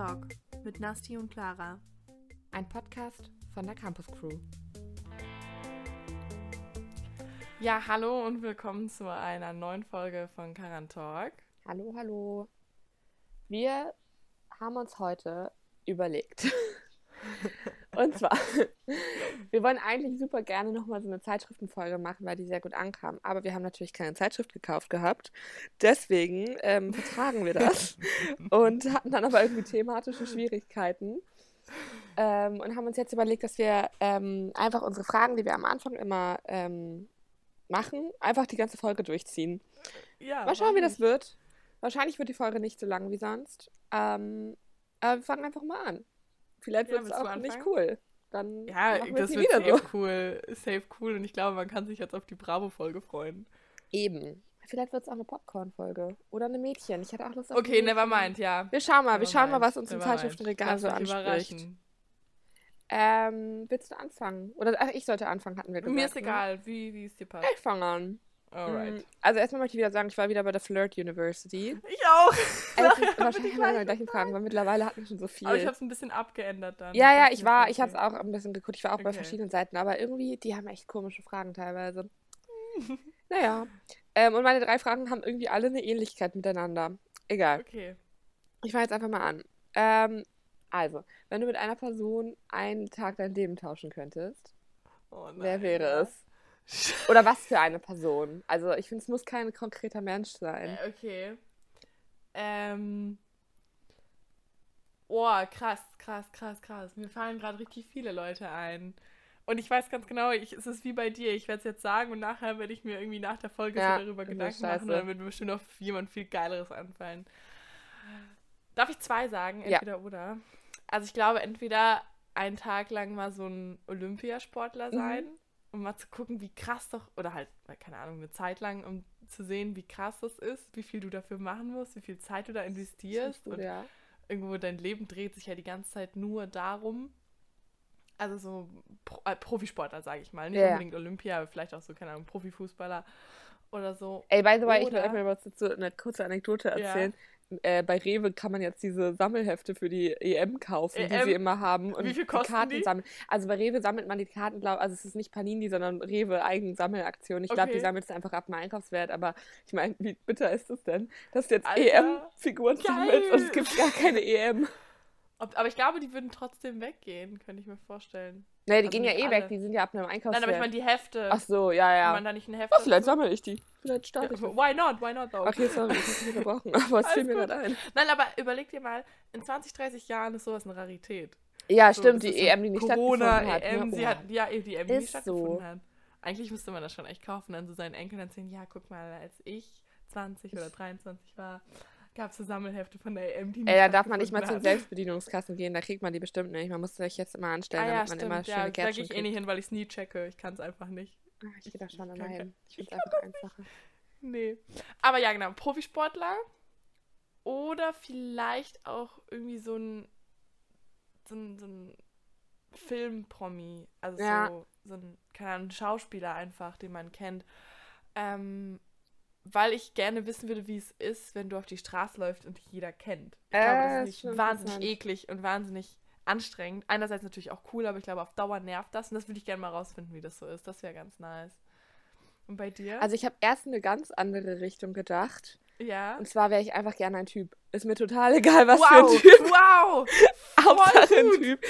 Talk mit Nasti und Clara. Ein Podcast von der Campus Crew. Ja, hallo und willkommen zu einer neuen Folge von Karan Talk. Hallo, hallo. Wir haben uns heute überlegt. und zwar, wir wollen eigentlich super gerne nochmal so eine Zeitschriftenfolge machen, weil die sehr gut ankam. Aber wir haben natürlich keine Zeitschrift gekauft gehabt. Deswegen ähm, vertragen wir das und hatten dann aber irgendwie thematische Schwierigkeiten. Ähm, und haben uns jetzt überlegt, dass wir ähm, einfach unsere Fragen, die wir am Anfang immer ähm, machen, einfach die ganze Folge durchziehen. Ja, Mal schauen, wie das wird. Wahrscheinlich wird die Folge nicht so lang wie sonst. Ähm, aber wir fangen einfach mal an. Vielleicht Ja, wird es auch nicht cool. Dann Ja, wir das es wird safe so. cool. Safe cool und ich glaube, man kann sich jetzt auf die Bravo-Folge freuen. Eben. Vielleicht wird es auch eine Popcorn-Folge. Oder eine Mädchen. Ich hatte auch Lust auf Okay, never mind, ja. Wir schauen mal, wir Never schauen mal, mind, was uns im never. Zeitschriftenregal so anspricht. Ähm, willst du anfangen? Oder ach, ich sollte anfangen, hatten wir gesagt. Mir ist ne? egal, wie, wie es dir passt. Ich fange an. Alright. Mm, Also erstmal möchte ich wieder sagen, ich war wieder bei der Flirt University. Ich auch. wahrscheinlich die immer die gleiche gleichen Fragen, weil mittlerweile hatten wir schon so viel. Aber ich habe es ein bisschen abgeändert dann. Ja, ja, ich war, ich habe es auch ein bisschen geguckt. Ich war auch bei Okay. verschiedenen Seiten, aber irgendwie, die haben echt komische Fragen teilweise. naja. Ähm, und meine drei Fragen haben irgendwie alle eine Ähnlichkeit miteinander. Egal. Okay. Ich fange jetzt einfach mal an. Ähm, also, wenn du mit einer Person einen Tag dein Leben tauschen könntest, Oh wer wäre es? Oder was für eine Person? Also, ich finde, es muss kein konkreter Mensch sein. Äh, Okay. Ähm. Oh, krass, krass, krass, krass. Mir fallen gerade richtig viele Leute ein. Und ich weiß ganz genau, ich, es ist wie bei dir. Ich werde es jetzt sagen und nachher werde ich mir irgendwie nach der Folge Ja, so darüber Gedanken machen. Und dann wird mir bestimmt noch jemand viel Geileres anfallen. Darf ich zwei sagen? Ja. Entweder oder. Also ich glaube, entweder einen Tag lang mal so ein Mhm. Olympiasportler sein, um mal zu gucken, wie krass doch, oder halt, keine Ahnung, eine Zeit lang, um zu sehen, wie krass das ist, wie viel du dafür machen musst, wie viel Zeit du da investierst. Gut, und ja. irgendwo dein Leben dreht sich ja die ganze Zeit nur darum. Also so Pro äh, Profisportler, sage ich mal. Nicht Ja, unbedingt Olympia, aber vielleicht auch so, keine Ahnung, Profifußballer oder so. Ey, by the way, ich will Oder- euch mal dazu, eine kurze Anekdote Ja. Äh, bei Rewe kann man jetzt diese Sammelhefte für die EM kaufen, die EM? sie immer haben. Und Wie viel die kosten Karten die? sammeln. Also bei Rewe sammelt man die Karten, glaub, also es ist nicht Panini, sondern Rewe eigen Sammelaktion. Ich glaube, die Okay. sammelt es einfach ab dem Einkaufswert, aber ich meine, wie bitter ist es denn, dass du jetzt EM-Figuren sammelst und es gibt gar keine EM. Ob, aber ich glaube, die würden trotzdem weggehen, könnte ich mir vorstellen. Nee, die Also gehen ja eh alle. weg, die sind ja ab einem Einkaufswert. Nein, aber ich meine die Hefte. Ach so, ja, Wenn ja. man da nicht ein Heft Oh, vielleicht sammle ich die. Vielleicht starte Ja, ich das. Why not? Why not though? Okay, sorry, ich muss nicht unterbrochen, aber es Alles fiel mir gut. gerade ein. Nein, aber überleg dir mal, in 20, 30 Jahren ist sowas eine Rarität. Ja, So, stimmt, die EM, die nicht Corona, stattgefunden hat. EM, ne? sie Oh. hat, ja, die EM, die nicht Ist stattgefunden so. hat. Eigentlich müsste man das schon echt kaufen, dann so seinen Enkeln erzählen, ja, guck mal, als ich 20 oder 23 war, gab es so Sammelhefte von der EM, die nicht Ey, da darf man nicht mal zu den. Selbstbedienungskassen gehen, da kriegt man die bestimmt nicht. Man muss sich jetzt immer anstellen, Ah ja, damit man stimmt, immer schöne ja, da gehe ich eh nicht hin, weil ich es nie checke. Ich kann es einfach nicht. Ah, Ich gehe da schon immer hin. Ich finde es einfach einfacher. Nee. Aber ja, genau, Profisportler oder vielleicht auch irgendwie so ein so ein, so ein Filmpromi, also Ja. so, so ein, keine Ahnung, ein Schauspieler einfach, den man kennt. Ähm, weil ich gerne wissen würde, wie es ist, wenn du auf die Straße läufst und dich jeder kennt. Ich Äh, glaube, das ist nicht wahnsinnig eklig und wahnsinnig anstrengend. Einerseits natürlich auch cool, aber ich glaube, auf Dauer nervt das und das würde ich gerne mal rausfinden, wie das so ist. Das wäre ganz nice. Und bei dir? Also ich habe erst in eine ganz andere Richtung gedacht. ja. Und zwar wäre ich einfach gerne ein Typ. Ist mir total egal, was wow, für ein Typ. wow. Hauptsache ein. Typ.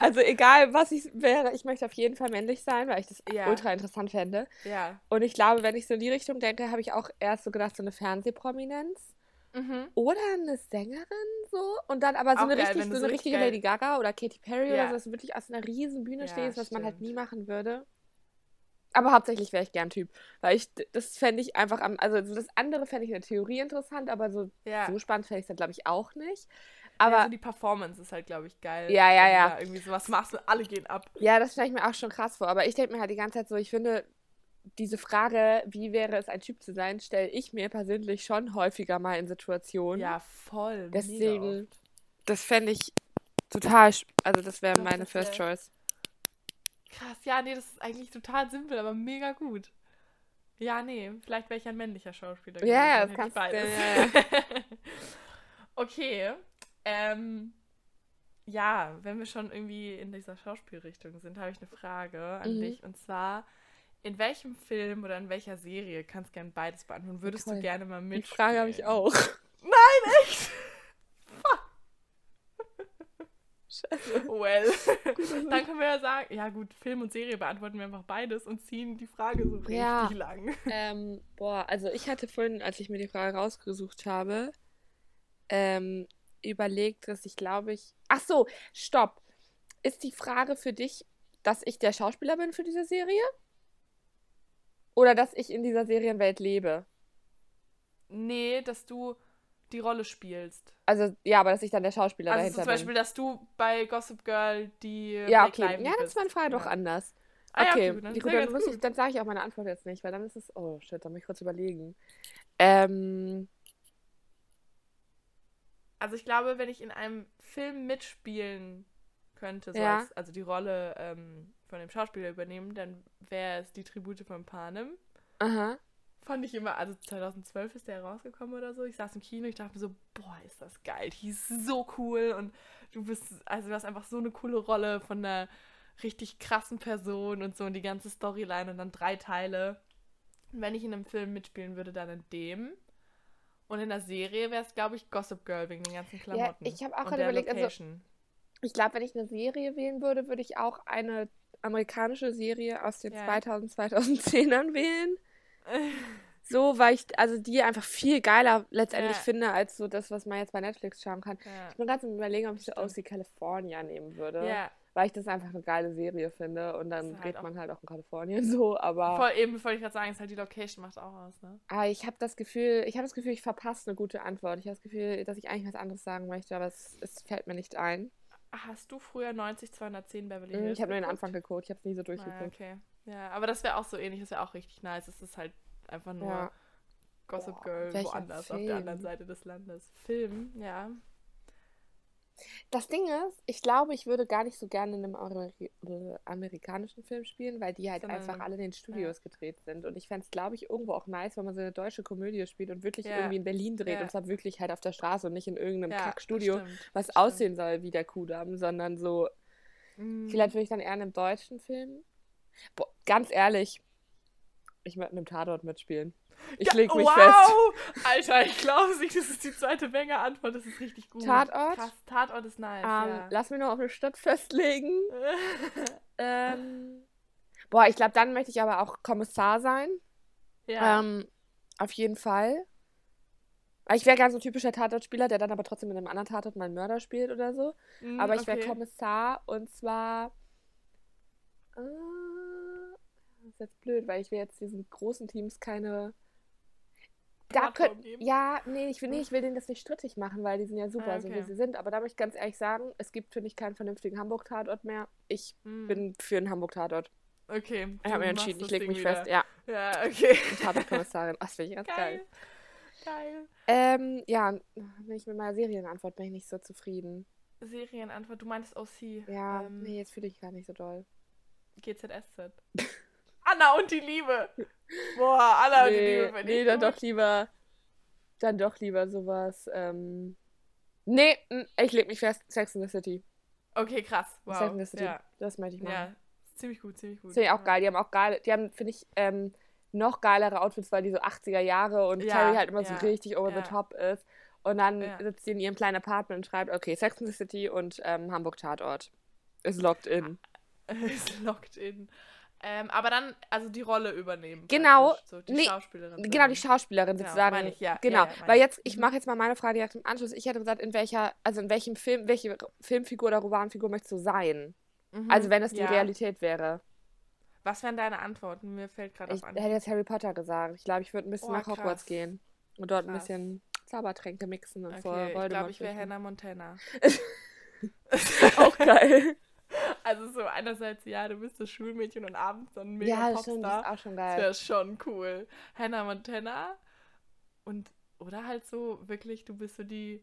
Also egal, was ich wäre, ich möchte auf jeden Fall männlich sein, weil ich das Ja. ultra interessant fände. Ja. Und ich glaube, wenn ich so in die Richtung denke, habe ich auch erst so gedacht, so eine Fernsehprominenz. Mhm. Oder eine Sängerin so. Und dann aber so Auch eine, geil, richtig, so eine so richtige geil- Lady Gaga oder Katy Perry Ja. oder so, dass du wirklich auf einer riesen Bühne Ja, stehst, was man halt stimmt. nie machen würde. Aber hauptsächlich wäre ich gern Typ. Weil ich, das fände ich einfach am, also so das andere fände ich in der Theorie interessant, aber so, Ja. so spannend fände ich es dann, glaube ich, auch nicht. Aber Aber so die Performance ist halt, glaube ich, geil. Ja, ja, du ja. Da irgendwie sowas machst und alle gehen ab. ja, das stelle ich mir auch schon krass vor. Aber ich denke mir halt die ganze Zeit so, ich finde, diese Frage, wie wäre es, ein Typ zu sein, stelle ich mir persönlich schon häufiger mal in Situationen. Ja, voll. Deswegen, das fände ich total, also das wäre meine das wär- First Choice. Krass, ja, nee, das ist eigentlich total simpel, aber mega gut. Ja, nee, vielleicht wäre ich ein männlicher Schauspieler. Ja, ja, gewesen, das dann hätte kannst ich beides. okay. Ähm, ja, wenn wir schon irgendwie in dieser Schauspielrichtung sind, habe ich eine Frage an Mhm. dich. Und zwar, in welchem Film oder in welcher Serie, kannst gerne beides beantworten, würdest Toll. du gerne mal Die mitspielen? Frage habe ich auch. Nein, echt? Scheiße. Well. Dann können wir ja sagen, ja gut, Film und Serie beantworten wir einfach beides und ziehen die Frage so richtig Ja. lang. Ähm, boah, also ich hatte vorhin, als ich mir die Frage rausgesucht habe, ähm, überlegt, dass ich glaube ich. Ach so, stopp. Ist die Frage für dich, dass ich der Schauspieler bin für diese Serie? Oder dass ich in dieser Serienwelt lebe? Nee, dass du die Rolle spielst. Also, ja, aber dass ich dann der Schauspieler Also dahinter zum Beispiel, dass du bei Gossip Girl die bin. Ja, Blake okay. Lively Ja, dann bist. ist meine Frage doch Ja. anders. Ah, ja, Okay, dann dann, muss ich, dann sage ich auch meine Antwort jetzt nicht, weil dann ist es. Oh shit, da muss ich kurz überlegen. Ähm, Also ich glaube, wenn ich in einem Film mitspielen könnte, so Ja. als, also die Rolle ähm, von dem Schauspieler übernehmen, dann wäre es die Tribute von Panem. aha. Fand ich immer, also 2012 ist der rausgekommen oder so. Ich saß im Kino, ich dachte mir so, boah, ist das geil. Die ist so cool und du bist, also du hast einfach so eine coole Rolle von einer richtig krassen Person und so und die ganze Storyline und dann drei Teile. Und wenn ich in einem Film mitspielen würde, dann in dem. Und in der Serie wäre es, glaube ich, Gossip Girl wegen den ganzen Klamotten. ich hab auch gerade überlegt, also-. Ich glaube, wenn ich eine Serie wählen würde, würde ich auch eine amerikanische Serie aus den Ja. 2000, 2010ern wählen. So, weil ich also die einfach viel geiler letztendlich Ja. finde, als so das, was man jetzt bei Netflix schauen kann. ja. Ich bin gerade am überlegen, ob ich so wie California nehmen würde. ja, Weil ich das einfach eine geile Serie finde und dann halt geht man halt auch in Kalifornien so, aber. voll eben, wollte ich gerade sagen, ist halt die Location macht auch aus, ne? Aber ich habe das Gefühl, ich habe das Gefühl, ich verpasse eine gute Antwort. Ich habe das Gefühl, dass ich eigentlich was anderes sagen möchte, aber es, es fällt mir nicht ein. Hast du früher 90 210 Beverly Mm, Hills Ich habe nur den? Anfang geguckt, ich habe es nie so Ah, durchgeguckt. okay. Ja, aber das wäre auch so ähnlich, das wäre auch richtig nice. Es ist halt einfach nur Ja. Gossip Boah, Girl welcher woanders, auf der anderen Seite des Landes. Film, ja. Das Ding ist, ich glaube, ich würde gar nicht so gerne in einem Ameri äh, amerikanischen Film spielen, weil die halt Sondern- einfach alle in den Studios gedreht sind. Und ich fände es, glaube ich, irgendwo auch nice, wenn man so eine deutsche Komödie spielt und wirklich Ja. irgendwie in Berlin dreht. Ja. Und zwar wirklich halt auf der Straße und nicht in irgendeinem ja Kackstudio, stimmt, was das aussehen soll wie der Kudamm, sondern so, stimmt. Mm. vielleicht würde ich dann eher in einem deutschen Film. Boah, ganz ehrlich, ich möchte in einem Tatort mitspielen. Ich leg mich wow! fest. Alter, ich glaube nicht, das ist die zweite Menge-Antwort. Das ist richtig gut. Tatort? Krass, Tatort ist nice, Ähm, ja. Lass mich noch auf eine Stadt festlegen. Ähm, boah, ich glaube, dann möchte ich aber auch Kommissar sein. ja. Ähm, auf jeden Fall. Ich wäre gerne so ein typischer Tatortspieler, der dann aber trotzdem in einem anderen Tatort mal einen Mörder spielt oder so. Mm, Aber ich wäre okay. Kommissar und zwar. Äh, das ist jetzt blöd, weil ich will jetzt diesen großen Teams keine. Da könnt, geben. ja, nee, ich will, nee, ich will denen das nicht strittig machen, weil die sind ja super, Ah, so wie okay. sie sind. Aber da muss ich ganz ehrlich sagen, es gibt, finde ich, keinen vernünftigen Hamburg-Tatort mehr. Ich Mm, bin für einen Hamburg-Tatort. Okay. Ich habe machst entschieden, ich lege mich wieder. fest. Ja, Ja, okay. Tatortkommissarin. Ach, das finde ich ganz geil. Geil. Geil. Ähm, ja, bin ich mit meiner Serienantwort bin ich nicht so zufrieden. Serienantwort, du meintest OC. Ja, ähm, nee, jetzt fühle ich gar nicht so doll. GZSZ. Anna und die Liebe. Boah, Anna und die nee, Liebe. find nee ich dann gut. doch lieber, dann doch lieber sowas, ähm, nee, ich leg mich fest, Sex in the City. Okay, krass. Wow. Sex in the City, Ja, das möchte ich machen. ja. Ziemlich gut, ziemlich gut. Finde ich auch geil, die haben auch geil, die haben, finde ich, ähm, noch geilere Outfits, weil die so 80er Jahre und Ja, Carrie halt immer ja, so richtig over ja. the top ist. Und dann sitzt sie in ihrem kleinen Apartment und schreibt, okay, Sex in the City und ähm, Hamburg Tatort. Ist locked in. ist locked in. Ähm, aber dann, also die Rolle übernehmen. Genau. So die Nee, Schauspielerin. Genau, die. Schauspielerin Genau, sozusagen. meine ich, ja. Genau, Ja, ja, weil ich. jetzt, ich Mhm. mache jetzt mal meine Frage direkt im Anschluss. Ich hätte gesagt, in welcher, also in welchem Film, welche Filmfigur oder Romanfigur möchtest du sein? Mhm, Also wenn das die. Realität wäre. Was wären deine Antworten? Mir fällt gerade Ich auf hätte an. jetzt Harry Potter gesagt. Ich glaube, ich würde ein bisschen Oh, nach Hogwarts krass. gehen und dort ein Krass. bisschen Zaubertränke mixen und vor Okay, ich Voldemort. glaube, ich wäre. Hannah Montana. Auch geil. Also so einerseits, ja, du bist das Schulmädchen und abends dann mega ja, das stimmt, das Popstar. ist auch schon Das geil. wäre schon cool. Hannah Montana und oder halt so wirklich, du bist so die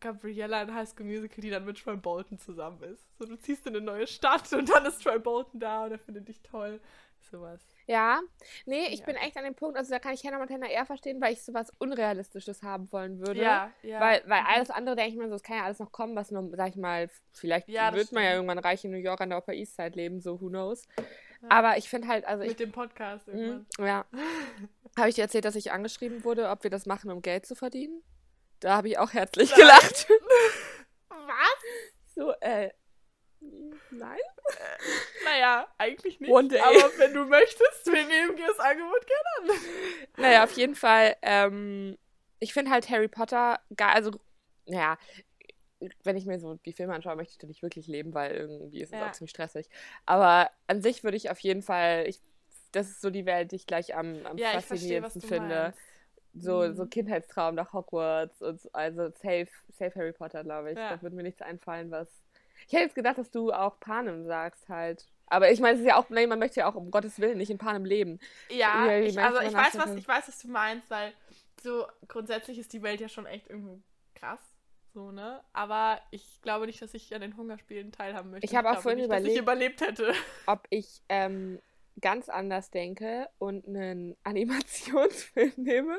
Gabriella in High School Musical, die dann mit Troy Bolton zusammen ist. So, du ziehst in eine neue Stadt und dann ist Troy Bolton da und er findet dich toll. Sowas. Ja, nee, ich Ja. bin echt an dem Punkt, also da kann ich Hannah Montana eher verstehen, weil ich sowas Unrealistisches haben wollen würde. Ja, ja. Weil, weil Mhm. alles andere denke ich mir so, es kann ja alles noch kommen, was nur, sag ich mal, vielleicht Ja, wird man ja irgendwann reich in New York an der Upper East Side leben, so who knows. Aber ich finde halt, also ich, Mit dem Podcast irgendwann. Mhm, ja. Habe ich dir erzählt, dass ich angeschrieben wurde, ob wir das machen, um Geld zu verdienen? Da habe ich auch herzlich Nein. gelacht. Was? So, äh, nein? Naja, eigentlich nicht. One day. Aber wenn du möchtest, wir nehmen dir das Angebot gerne an. Naja, auf jeden Fall, ähm, ich finde halt Harry Potter geil, also, naja, wenn ich mir so die Filme anschaue, möchte ich da nicht wirklich leben, weil irgendwie ist es Ja. auch ziemlich stressig. Aber an sich würde ich auf jeden Fall, ich, das ist so die Welt, die ich gleich am, am Ja, verstehe, faszinierendsten du finde. meinst. So, Mhm. so Kindheitstraum nach Hogwarts und so, also safe, safe Harry Potter, glaube ich. Ja. Da würde mir nichts einfallen, was. Ich hätte jetzt gedacht, dass du auch Panem sagst halt. Aber ich meine, es ist ja auch, nein, man möchte ja auch um Gottes Willen nicht in Panem leben. Ja, Ja, ich, also ich weiß, was, ich weiß, was du meinst, weil so grundsätzlich ist die Welt ja schon echt irgendwo krass. So, ne? Aber ich glaube nicht, dass ich an den Hungerspielen teilhaben möchte. Ich habe auch vorhin nicht, dass ich überlebt hätte. Ob ich ähm, ganz anders denke und einen Animationsfilm nehme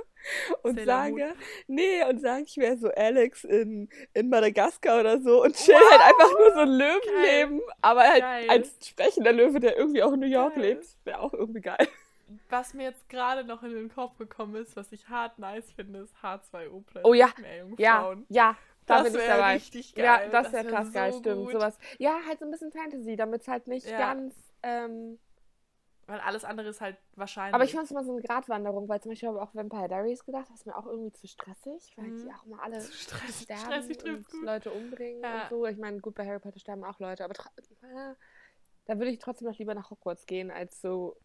und Sailor sage, nee, und sage, ich wäre so Alex in, in Madagaskar oder so und chill halt einfach nur so ein Löwenleben, aber halt Geil. als sprechender Löwe, der irgendwie auch in New York Geil. lebt, wäre auch irgendwie geil. Was mir jetzt gerade noch in den Kopf gekommen ist, was ich hart nice finde, ist H2O Planet Oh ja, Ja, ja, da Das bin ich wär dabei. richtig geil. Ja, das Das wäre wär krass geil, so stimmt. gut. Sowas. Ja, halt so ein bisschen Fantasy, damit es halt nicht Ja. ganz. Ähm, Weil alles andere ist halt wahrscheinlich. aber ich fand es immer so eine Gratwanderung, weil zum Beispiel habe ich auch Vampire Diaries gedacht, das ist mir auch irgendwie zu stressig, weil Mhm. die auch mal alle Zu stressig, sterben stressig und gut. Leute umbringen Ja. und so. Ich meine, gut, bei Harry Potter sterben auch Leute, aber äh, da würde ich trotzdem noch lieber nach Hogwarts gehen, als so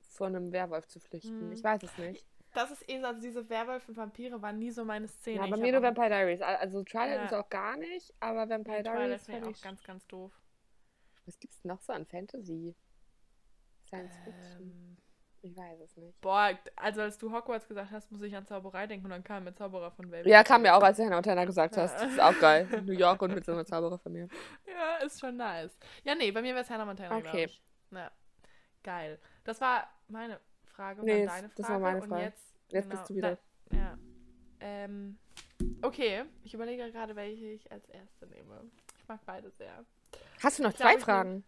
vor einem Werwolf zu flüchten. Mhm. Ich weiß es nicht. Das ist eh so, also diese Werwölfe und Vampire waren nie so meine Szene. Ja, bei mir nur Vampire Diaries. Al- Also Twilight Ja. ist auch gar nicht, aber Vampire Twilight Diaries ich. auch ganz, ganz doof. Was gibt's noch so an Fantasy? Science Fiction? Ähm, Ich weiß es nicht. boah, also als du Hogwarts gesagt hast, muss ich an Zauberei denken und dann kam mir Zauberer von Welpen. Ja, kam mir auch, als du Hannah Montana gesagt hast. Ja. Das ist auch geil. New York und mit so einer Zaubererfamilie. Ja, ist schon nice. Ja, nee, bei mir wäre es Hannah Montana, Okay. Ja, geil. Das war meine Frage und Nee, dann deine Frage. das war meine und Frage. jetzt, Jetzt genau, bist du wieder. Na, ja. Ähm, okay, ich überlege gerade, welche ich als erste nehme. Ich mag beide sehr. Hast du noch Ich glaub, zwei ich Fragen?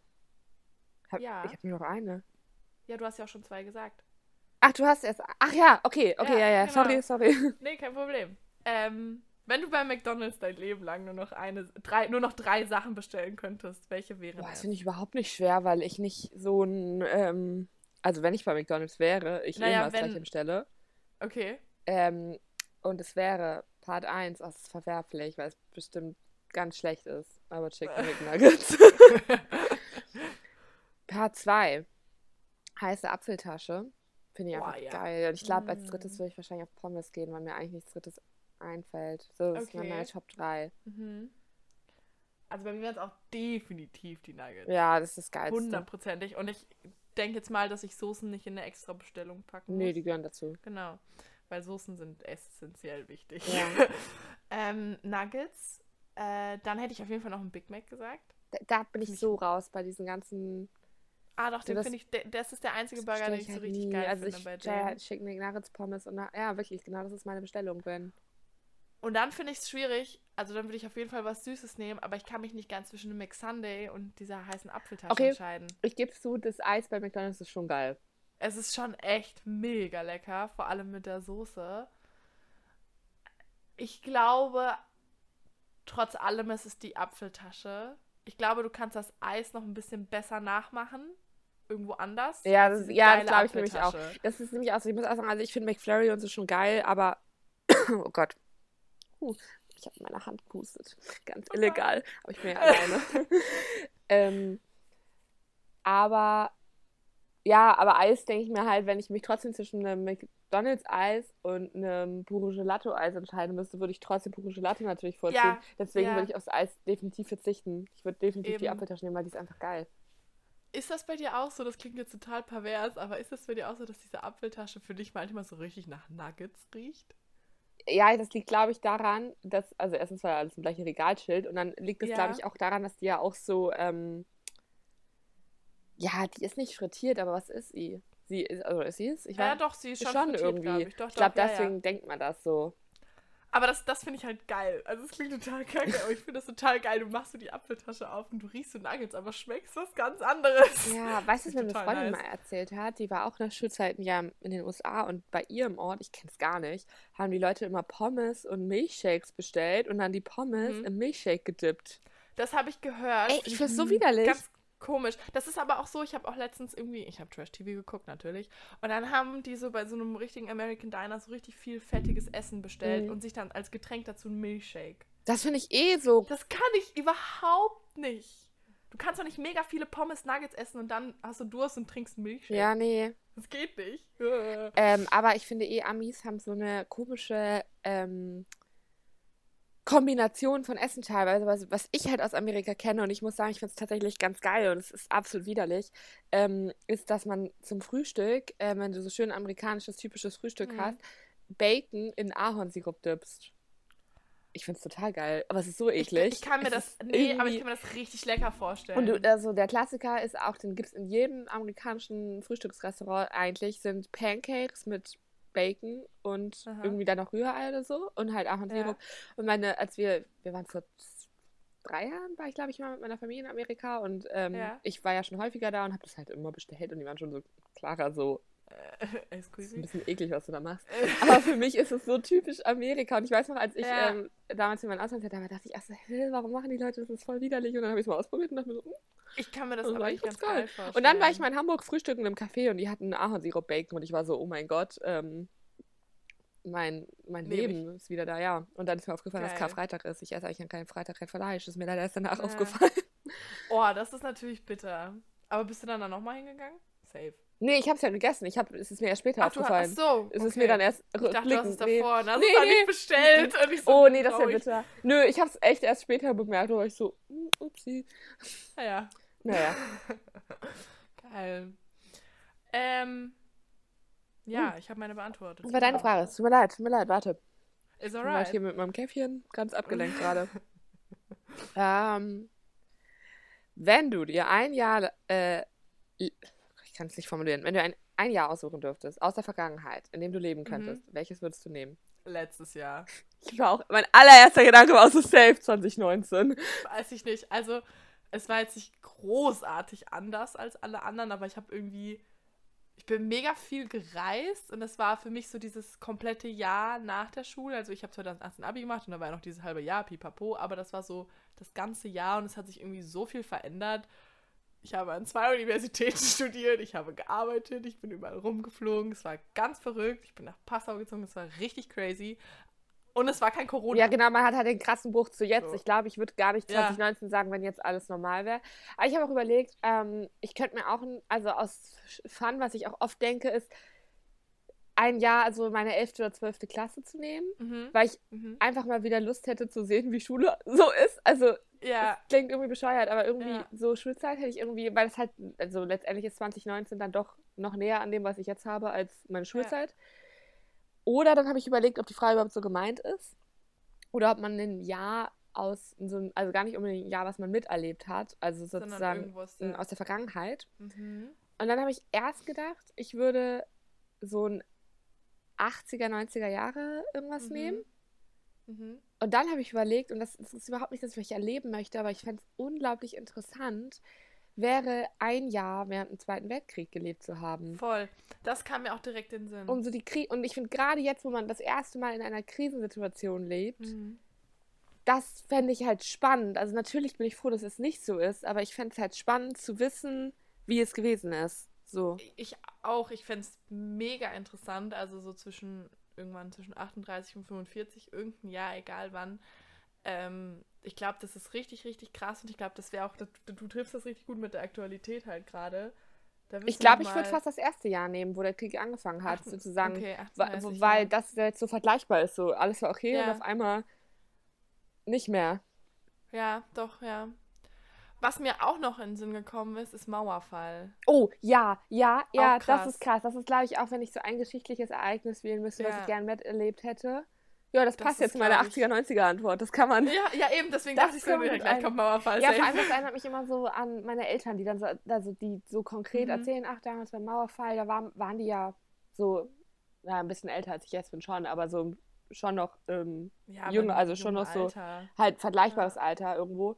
Hab, Ja. Ich habe nur noch eine. Ja, du hast ja auch schon zwei gesagt. Ach, du hast erst. Ach ja, okay, okay, ja, Ja, ja. genau. Sorry, sorry. Nee, kein Problem. Ähm, wenn du bei McDonalds dein Leben lang nur noch eine, drei, nur noch drei Sachen bestellen könntest, welche wären Boah, das das? finde ich überhaupt nicht schwer, weil ich nicht so ein. Ähm, also, wenn ich bei McDonalds wäre, ich Naja, irgendwas wenn- gleich bestelle. Okay. Ähm, und es wäre Part 1, das ist verwerflich, weil es bestimmt ganz schlecht ist. Aber Chicken McNuggets. Part 2. Heiße Apfeltasche. Finde ich einfach ja. geil. Und ich glaube, als Mm. drittes würde ich wahrscheinlich auf Pommes gehen, weil mir eigentlich nichts drittes einfällt. So, das ist Okay. meine Top 3. Mhm. Also bei mir wären es auch definitiv die Nuggets. Ja, das ist das Geilste. Hundertprozentig. Und ich denke jetzt mal, dass ich Soßen nicht in eine extra Bestellung packen muss. Nee, die gehören dazu. Genau. Weil Soßen sind essentiell wichtig. Ja. ähm, Nuggets. Äh, dann hätte ich auf jeden Fall noch einen Big Mac gesagt. Da, da bin ich- so raus bei diesen ganzen. Ah, doch, So, den das- finde ich, das ist der einzige Burger, den ich so halt richtig nie. geil Also finde ich bei denen. halt Chicken McNuggets, Pommes und ja, wirklich, genau, das ist meine Bestellung, Ben. Und dann finde ich es schwierig, also dann würde ich auf jeden Fall was Süßes nehmen, aber ich kann mich nicht ganz zwischen einem McSunday und dieser heißen Apfeltasche Okay. entscheiden. Ich gebe zu, das Eis bei McDonalds ist schon geil. Es ist schon echt mega lecker, vor allem mit der Soße. Ich glaube, trotz allem ist es die Apfeltasche. Ich glaube, du kannst das Eis noch ein bisschen besser nachmachen. Irgendwo anders. Ja, das- ja, das glaube ich nämlich auch. Das ist nämlich auch so, ich muss auch sagen, also ich finde McFlurry und so schon geil, aber oh Gott. Huh, ich habe meine Hand gepustet. Ganz Oh illegal, aber ich bin ja alleine. ähm, aber ja, aber Eis denke ich mir halt, wenn ich mich trotzdem zwischen einem McDonalds Eis und einem Puro Gelato Eis entscheiden müsste, würde ich trotzdem Puro Gelato natürlich vorziehen. Ja, Deswegen ja. würde ich aufs Eis definitiv verzichten. Ich würde definitiv die Eben. Apfeltasche nehmen, weil die ist einfach geil. Ist das bei dir auch so? Das klingt jetzt total pervers, aber ist das bei dir auch so, dass diese Apfeltasche für dich manchmal so richtig nach Nuggets riecht? ja, das liegt, glaube ich, daran, dass, also erstens war ja alles im gleichen Regalschild und dann liegt es, Ja. glaube ich, auch daran, dass die ja auch so, ähm, ja, die ist nicht frittiert, aber was ist sie? Sie ist, also ist sie es? Ich ja, doch, sie ist ist schon, schon irgendwie. glaub ich. Ich glaube, ja, deswegen denkt man das so. Aber das, das finde ich halt geil. Also es klingt total kacke, aber ich finde das total geil. Du machst so die Apfeltasche auf und du riechst so Nuggets, aber schmeckst was ganz anderes. Ja, weißt du, was Finde mir eine Freundin nice. mal erzählt hat? Die war auch nach Schulzeiten ja in den USA und bei ihr im Ort, ich kenne es gar nicht, haben die Leute immer Pommes und Milchshakes bestellt und dann die Pommes Mhm. im Milchshake gedippt. Das habe ich gehört. Ey, ich find's so m- widerlich. Ganz komisch. Das ist aber auch so, ich habe auch letztens irgendwie, ich habe Trash-TV geguckt natürlich, und dann haben die so bei so einem richtigen American Diner so richtig viel fettiges Essen bestellt Mhm. und sich dann als Getränk dazu einen Milchshake. Das finde ich eh so. Das kann ich überhaupt nicht. Du kannst doch nicht mega viele Pommes Nuggets essen und dann hast du Durst und trinkst einen Milchshake. Ja, nee. Das geht nicht. Äh. Ähm, aber ich finde eh, Amis haben so eine komische ähm, Kombination von Essen teilweise, was, was ich halt aus Amerika kenne und ich muss sagen, ich finde es tatsächlich ganz geil und es ist absolut widerlich, ähm, ist, dass man zum Frühstück, äh, wenn du so schön amerikanisches, typisches Frühstück Mhm. hast, Bacon in Ahornsirup dippst. Ich finde es total geil, aber es ist so Ich, eklig. ich kann mir Es das, nee, aber ich kann mir das richtig lecker vorstellen. und du, also der Klassiker ist auch, den gibt es in jedem amerikanischen Frühstücksrestaurant eigentlich, sind Pancakes mit Bacon und Aha. irgendwie dann noch Rührei oder so und halt Ahornsirup. Und meine, als wir, wir waren vor drei Jahren, war ich glaube ich mal mit meiner Familie in Amerika und ähm, Ja. ich war ja schon häufiger da und habe das halt immer bestellt und die waren schon so, Clara, so, äh, ist ein bisschen eklig, was du da machst. Aber für mich ist es so typisch Amerika. Und ich weiß noch, als ich Ja. ähm, damals in meinem Auslandsjahr da war, dachte ich erst so, hä, warum machen die Leute das? Das ist voll widerlich. Und dann habe ich es mal ausprobiert und dachte mir so, hm. Ich kann mir das aber nicht ganz geil. geil vorstellen. Und dann war ich mal in Hamburg frühstücken im Café und die hatten Ahornsirup-Bacon und ich war so, oh mein Gott, ähm, mein, mein ich. Leben ist wieder da, ja. Und dann ist mir aufgefallen, dass Geil. Karfreitag ist. Ich esse eigentlich an keinem Freitag kein Fleisch. Ist mir leider erst danach Ja. aufgefallen. Oh, das ist natürlich bitter. Aber bist du dann da nochmal hingegangen? Safe. Nee, ich habe es ja gegessen. Ich hab, es ist mir erst später Ach, du aufgefallen. ach so. Es ist mir dann erst Ich dachte, du hast es nee. davor. und hast Nee, es nee. nicht bestellt. Ich so, Oh, nee, das wäre traurig. bitter. Nö, ich habe es echt erst später bemerkt, wo ich so, hm, upsi. Naja. Naja. Geil. Ähm. Ja, ich habe meine beantwortet. Das war deine Super. Frage. Es Tut mir leid, tut mir leid, warte. Ist Ich war alright. hier mit meinem Käffchen ganz abgelenkt gerade. ähm, wenn du dir ein Jahr, äh, ich kann es nicht formulieren, wenn du ein, ein Jahr aussuchen dürftest aus der Vergangenheit, in dem du leben könntest, welches würdest du nehmen? Letztes Jahr. Ich war auch, mein allererster Gedanke war so safe 2019. Weiß ich nicht. Also, es war jetzt nicht großartig anders als alle anderen, aber ich habe irgendwie. Ich bin mega viel gereist und das war für mich so dieses komplette Jahr nach der Schule. Also ich habe 2018 Abi gemacht und da war ja noch dieses halbe Jahr, pipapo, aber das war so das ganze Jahr und es hat sich irgendwie so viel verändert. Ich habe an zwei Universitäten studiert, ich habe gearbeitet, ich bin überall rumgeflogen, es war ganz verrückt. Ich bin nach Passau gezogen, es war richtig crazy. Und es war kein Corona. Ja, genau, man hat halt den krassen Bruch zu jetzt. So. Ich glaube, ich würde gar nicht Ja. 2019 sagen, wenn jetzt alles normal wäre. Aber ich habe auch überlegt, ähm, ich könnte mir auch, also aus Fun, was ich auch oft denke, ist, ein Jahr, also meine 11. oder 12. Klasse zu nehmen, Mhm. weil ich Mhm. einfach mal wieder Lust hätte zu sehen, wie Schule so ist. Also, Ja, es klingt irgendwie bescheuert, aber irgendwie Ja. so Schulzeit hätte ich irgendwie, weil es halt, also letztendlich ist 2019 dann doch noch näher an dem, was ich jetzt habe, als meine Schulzeit. Oder dann habe ich überlegt, ob die Frage überhaupt so gemeint ist. Oder ob man ein Jahr aus, so einem, also gar nicht unbedingt ein Jahr, was man miterlebt hat, also sozusagen der- aus der Vergangenheit. Mhm. Und dann habe ich erst gedacht, ich würde so ein 80er, 90er Jahre irgendwas Mhm. nehmen. Mhm. Und dann habe ich überlegt, und das, ist überhaupt nicht das, was ich erleben möchte, aber ich fände es unglaublich interessant, wäre ein Jahr während dem Zweiten Weltkrieg gelebt zu haben. Voll. Das kam mir auch direkt in den Sinn. Um so die Krie und ich finde gerade jetzt, wo man das erste Mal in einer Krisensituation lebt, Mhm. das fände ich halt spannend. Also natürlich bin ich froh, dass es nicht so ist, aber ich fände es halt spannend zu wissen, wie es gewesen ist. So. Ich auch. Ich fände es mega interessant. Also so zwischen irgendwann zwischen 38 und 45, irgendein Jahr, egal wann. Ähm, ich glaube, das ist richtig, richtig krass und ich glaube, das wäre auch, du, du triffst das richtig gut mit der Aktualität halt gerade. Ich glaube, ich würde fast das erste Jahr nehmen, wo der Krieg angefangen hat, Achten- sozusagen. okay, Wa- 38 weil Jahre. das jetzt so vergleichbar ist. So, alles war okay Ja. und auf einmal nicht mehr. Ja, doch, ja. Was mir auch noch in den Sinn gekommen ist, ist Mauerfall. Oh, ja, ja, ja, das ist krass. Das ist, glaube ich, auch wenn ich so ein geschichtliches Ereignis wählen müsste, was Ja. ich gern miterlebt hätte. Ja, das Das passt jetzt in meine glaub ich- 80er, 90er Antwort. Das kann man. Ja, ja eben, deswegen Das dachte ich so, gut gleich kommt Mauerfall. Ja, vor safe. allem, das erinnert mich immer so an meine Eltern, die dann so, also die so konkret Mhm. erzählen, ach, damals beim Mauerfall, da waren, waren die ja so, ja, ein bisschen älter als ich jetzt bin schon, aber so schon noch ähm, ja, Junge, aber also schon noch so- Alter. halt vergleichbares Alter irgendwo.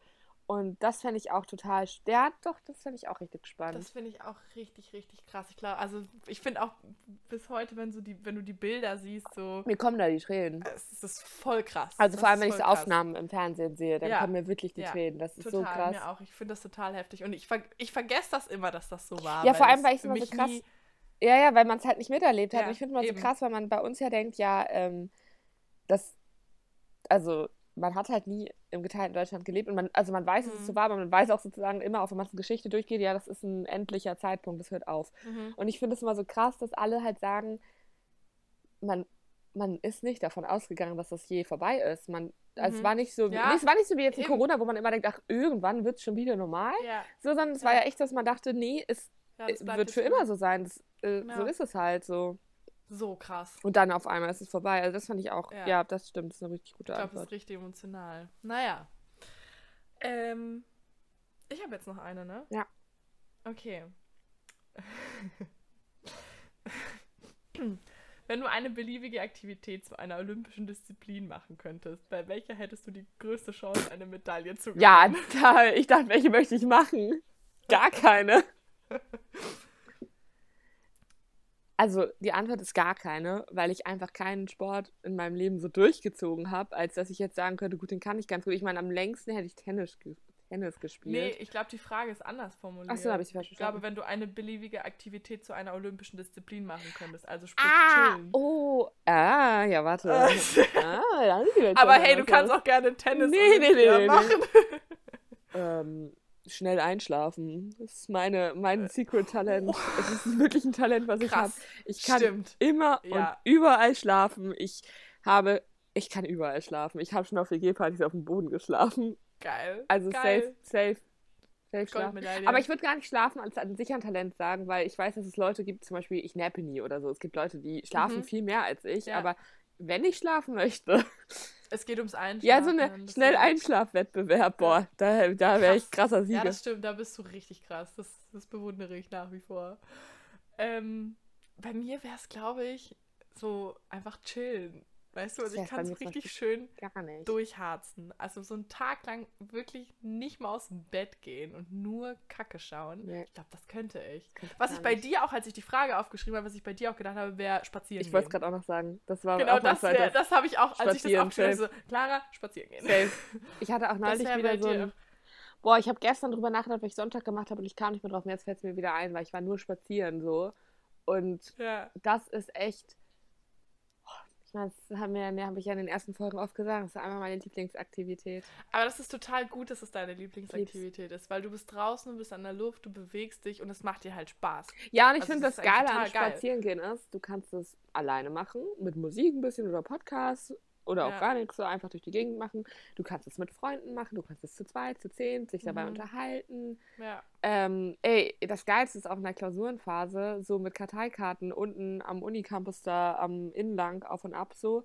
Und das fände ich auch total, ja, doch, das fände ich auch richtig spannend. Das finde ich auch richtig, richtig krass. Ich glaube, also ich finde auch bis heute, wenn, so die, wenn du die Bilder siehst, so, mir kommen da die Tränen. es ist voll krass. Also Das vor allem, wenn ich so krass. Aufnahmen im Fernsehen sehe, dann Ja. kommen mir wirklich die Ja. Tränen. Das ist Total, so krass. mir auch. Ich finde das total heftig. Und ich, ver ich vergesse das immer, dass das so war. Ja, vor allem, es weil ich für immer so krass- Ja, ja, weil man es halt nicht miterlebt hat. Ja, und ich finde mal so eben. krass, weil man bei uns ja denkt, ja, ähm, das, also man hat halt nie im geteilten Deutschland gelebt und man, also man weiß, dass es Mhm. so war, aber man weiß auch sozusagen immer, auch wenn man so Geschichte durchgeht, ja, das ist ein endlicher Zeitpunkt, das hört auf. Mhm. Und ich finde es immer so krass, dass alle halt sagen, man, man ist nicht davon ausgegangen, dass das je vorbei ist. Man, also es Mhm. war nicht so, wie, Ja, nee, es war nicht so wie jetzt in eben. Corona, wo man immer denkt, ach, irgendwann wird es schon wieder normal. Ja, So, sondern es Ja. war ja echt, dass man dachte, nee, es bleibt wird für immer so sein. Das, äh, So ist es halt so. So krass. Und dann auf einmal ist es vorbei. Also das fand ich auch, ja, Ja. das stimmt, das ist eine richtig gute Ich glaube, das Antwort. ist richtig emotional. Naja. Ähm, ich habe jetzt noch eine, ne? Ja. Okay. Wenn du eine beliebige Aktivität zu einer olympischen Disziplin machen könntest, bei welcher hättest du die größte Chance, eine Medaille zu gewinnen? Ja, da, ich dachte, welche möchte ich machen? Gar keine. Also die Antwort ist gar keine, weil ich einfach keinen Sport in meinem Leben so durchgezogen habe, als dass ich jetzt sagen könnte, gut, den kann ich ganz gut. Ich meine, am längsten hätte ich Tennis, ge Tennis Nee, gespielt. ich glaube, die Frage ist anders formuliert. Ach so, habe ich falsch Ich glaube, verstanden. wenn du eine beliebige Aktivität zu einer olympischen Disziplin machen könntest, also sprich Ah, chillen. oh, ah, ja, warte. ah, da ist wieder Aber hey, du kannst auch gerne Tennis Nee, nee, nee, nee, nee. machen. ähm, schnell einschlafen. Das ist meine, mein Secret-Talent. Es ist wirklich ein Talent, was ich habe. Ich kann Stimmt. immer Ja. und überall schlafen. Ich habe, ich kann überall schlafen. Ich habe schon auf WG-Partys auf dem Boden geschlafen. Geil. Also Geil. safe, safe. Aber ich würde gar nicht schlafen als ein Talent sagen, weil ich weiß, dass es Leute gibt, zum Beispiel ich nappe nie oder so. Es gibt Leute, die schlafen Mhm. viel mehr als ich, Ja. aber wenn ich schlafen möchte, es geht ums Einschlafen. ja, so eine schnell Einschlafwettbewerb, boah, da, da wäre ich Krass. krasser Ja, Sieger. das stimmt, da bist du richtig krass. Das, das bewundere ich nach wie vor. Ähm, bei mir wäre es, glaube ich, so einfach chillen. Weißt du, also ich kann zum richtig schön durchharzen. Also so einen Tag lang wirklich nicht mal aus dem Bett gehen und nur Kacke schauen. Nee. Ich glaube, das könnte ich. Könnte ich Was ich bei nicht. dir auch, als ich die Frage aufgeschrieben habe, was ich bei dir auch gedacht habe, wäre spazieren Ich wollte es gehen. gerade auch noch sagen. Das war Genau, das, wär, das habe ich auch, als ich das aufgeschrieben habe, so, Clara, spazieren gehen. Safe. Ich hatte auch neulich wieder so ein. Boah, ich habe gestern drüber nachgedacht, was ich Sonntag gemacht habe und ich kam nicht mehr drauf. Und jetzt fällt es mir wieder ein, weil ich war nur spazieren so. Und Ja. das ist echt. Ich meine, das haben wir, ne, habe ich ja in den ersten Folgen oft gesagt. Das ist einmal meine Lieblingsaktivität. Aber das ist total gut, dass es deine Lieblingsaktivität ist, weil du bist draußen, du bist an der Luft, du bewegst dich und es macht dir halt Spaß. Ja, und ich Also finde, das das Geile an. Spazierengehen ist, du kannst es alleine machen, mit Musik ein bisschen oder Podcast oder auch Ja. gar nichts, so einfach durch die Gegend machen. Du kannst es mit Freunden machen, du kannst es zu zweit, zu zehn, sich dabei Mhm. unterhalten. Ja. Ähm, ey, das Geilste ist auch in der Klausurenphase, so mit Karteikarten unten am Unicampus da am Innenlang auf und ab so.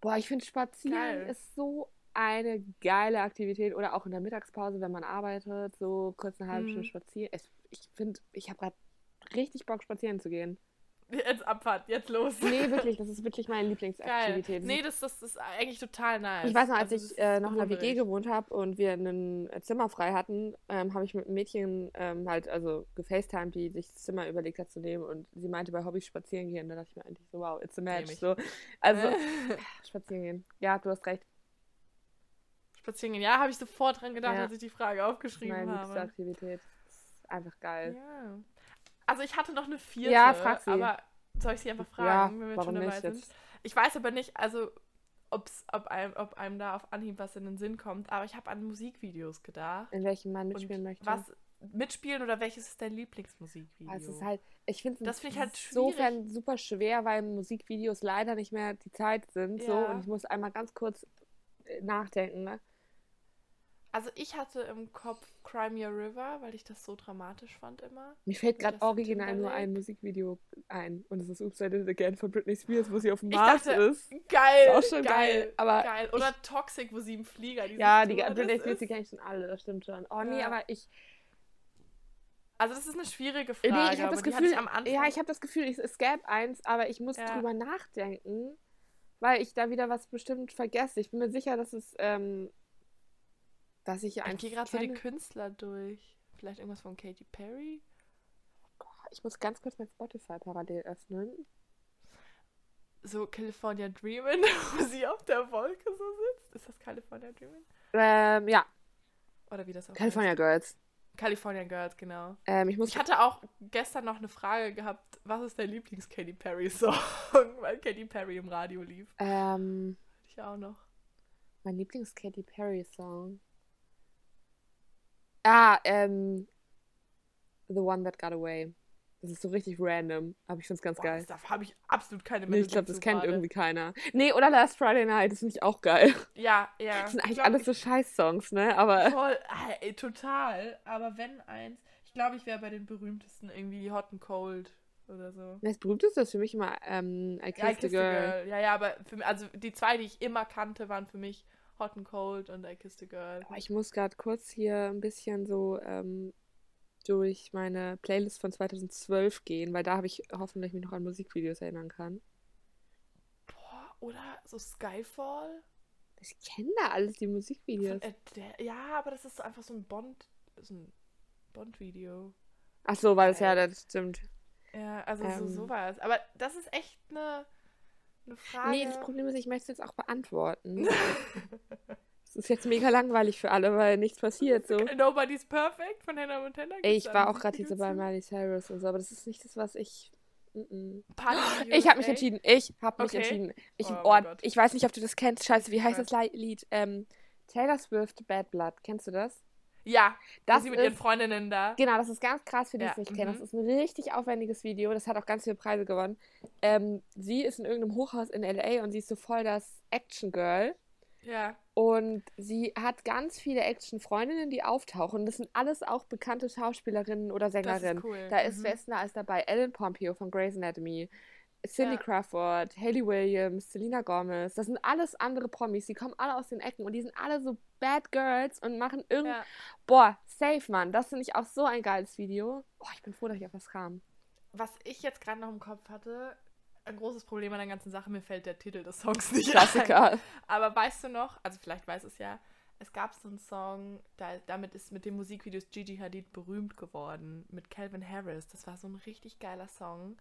Boah, ich finde Spazieren Geil. ist so eine geile Aktivität oder auch in der Mittagspause, wenn man arbeitet, so kurz eine halbe Mhm. Stunde spazieren. Ich finde, ich habe gerade richtig Bock spazieren zu gehen. Jetzt Abfahrt, jetzt los. Nee, wirklich, das ist wirklich meine. Lieblingsaktivität. Nee, das, das ist eigentlich total nice. ich weiß noch, als Also, ich äh, noch in der WG gewohnt habe und wir ein äh, Zimmer frei hatten, ähm, habe ich mit einem Mädchen ähm, halt also gefacetimed, die sich das Zimmer überlegt hat zu nehmen und sie meinte bei Hobbys spazieren gehen. Da dachte ich mir eigentlich so, wow, it's a match. So. Also, spazieren gehen. Ja, du hast recht. Spazieren gehen. Ja, habe ich sofort dran gedacht, Ja. als ich die Frage aufgeschrieben meine habe. Aktivität. Das ist einfach geil. Ja. Also ich hatte noch eine vierte, Ja, frag sie. aber soll ich sie einfach Ja, fragen, wenn wir schon dabei sind? jetzt? Ich weiß aber nicht, also ob's, ob, einem, ob einem da auf Anhieb was in den Sinn kommt, aber ich habe an Musikvideos gedacht. In welchem man mitspielen möchte. Was mitspielen oder welches ist dein Lieblingsmusikvideo? Also es ist halt, ich finde Das es find ich halt insofern super schwer, weil Musikvideos leider nicht mehr die Zeit sind. So, Ja. und ich muss einmal ganz kurz äh, nachdenken. Ne? Also ich hatte im Kopf Cry Me a River, weil ich das so dramatisch fand immer. Mir fällt gerade original nur ein. Musikvideo ein. Und es ist Oops, I Did It Again von Britney Spears, wo sie auf dem Ich Mars dachte, ist. Geil, Ist auch schon geil, aber geil. Oder Toxic, wo sie im Flieger Ja, die Stewardess Britney Spears, die kenne ich schon alle, das stimmt schon. Oh nee, Ja. aber ich. Also das ist eine schwierige Nee, Frage, ich habe das Gefühl. ich am Anfang. Ja, ich habe das Gefühl, ich, es gäbe eins, aber ich muss Ja. drüber nachdenken, weil ich da wieder was bestimmt vergesse. Ich bin mir sicher, dass es. Ähm, dass ich ich gehe gerade so die. Künstler durch. Vielleicht irgendwas von Katy Perry? Ich muss ganz kurz mein Spotify parallel öffnen. So California Dreamin', wo sie auf der Wolke so sitzt. Ist das California Dreamin'? Ähm, ja, Oder wie das auch California Girls. heißt? California Girls, genau. Ähm, ich. Ich hatte auch gestern noch eine Frage gehabt, was ist dein Lieblings-Katy Perry-Song? Weil Katy Perry im Radio lief. Ähm, Ich auch noch. mein Lieblings-Katy Perry-Song. Ah, ähm. The One That Got Away. Das ist so richtig random, aber ich find's ganz Boah, geil. Da habe ich absolut keine Nee, ich glaube, das kennt gerade. irgendwie keiner. Nee, oder Last Friday Night, das finde ich auch geil. Ja, ja. Das sind Ich eigentlich glaub, alles so Scheiß-Songs, ne? Aber. Voll, ey, total. Aber wenn eins, ich glaube, ich wäre bei den berühmtesten irgendwie Hot and Cold oder so. Das berühmteste ist für mich immer ähm, I Ja, Kissed I a Kissed Girl. Girl. Ja, ja, aber für mich, also die zwei, die ich immer kannte, waren für mich Hot and Cold und I Kissed a Girl. Aber ich muss gerade kurz hier ein bisschen so ähm, durch meine Playlist von 2012 gehen, weil da habe ich hoffentlich mich noch an Musikvideos erinnern kann. Boah, oder so Skyfall? Ich kenne da alles die Musikvideos. Von Adele. Ja, aber das ist so einfach so ein Bond, so ein Bond-Video. Ach so, weil es ja, Geil. das stimmt. Ja, also so Ähm. sowas. Aber das ist echt eine, eine Frage. Nee, das Problem ist, ich möchte es jetzt auch beantworten. Es ist jetzt mega langweilig für alle, weil nichts passiert. So. Nobody's Perfect von Hannah Montana. Ey, ich war auch gerade hier so bei? Miley Cyrus und so, aber das ist nicht das, was ich. Mm-mm. Party Ich habe mich entschieden. Ich habe mich Okay. entschieden. Ich, Oh oh, ich weiß nicht, ob du das kennst. Scheiße, wie heißt Was? das Lied? Ähm, Taylor Swift, Bad Blood. Kennst du das? Ja, Das das sie mit ihren ist- Freundinnen da. Genau, das ist ganz krass für die, die Ja, es nicht kennen. mhm. Das ist ein richtig aufwendiges Video. Das hat auch ganz viele Preise gewonnen. Ähm, sie ist in irgendeinem Hochhaus in L.A. und sie ist so voll das Action-Girl. Ja. Und sie hat ganz viele Action-Freundinnen, die auftauchen. Das sind alles auch bekannte Schauspielerinnen oder Das Sängerinnen. ist cool. Da ist, Mhm. wer ist dabei? Ellen Pompeo von Grey's Anatomy, Cindy Ja. Crawford, Hayley Williams, Selena Gomez. Das sind alles andere Promis. Die kommen alle aus den Ecken und die sind alle so Bad Girls und machen irgend... Ja. Boah, safe, Mann. Das finde ich auch so ein geiles Video. Boah, ich bin froh, dass ich auf was kam. Was ich jetzt gerade noch im Kopf hatte, ein großes Problem an der ganzen Sache, mir fällt der Titel des Songs nicht ein. Klassiker. Aber weißt du noch, also vielleicht weiß es ja, es gab so einen Song, da, damit ist mit dem Musikvideo Gigi Hadid berühmt geworden, mit Calvin Harris. Das war so ein richtig geiler Song.